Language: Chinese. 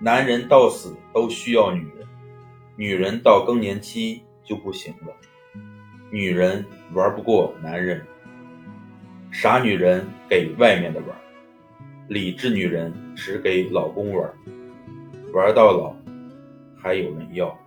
男人到死都需要女人女人到更年期就不行了女人玩不过男人。傻女人给外面的玩理智女人只给老公玩玩到老还有人要。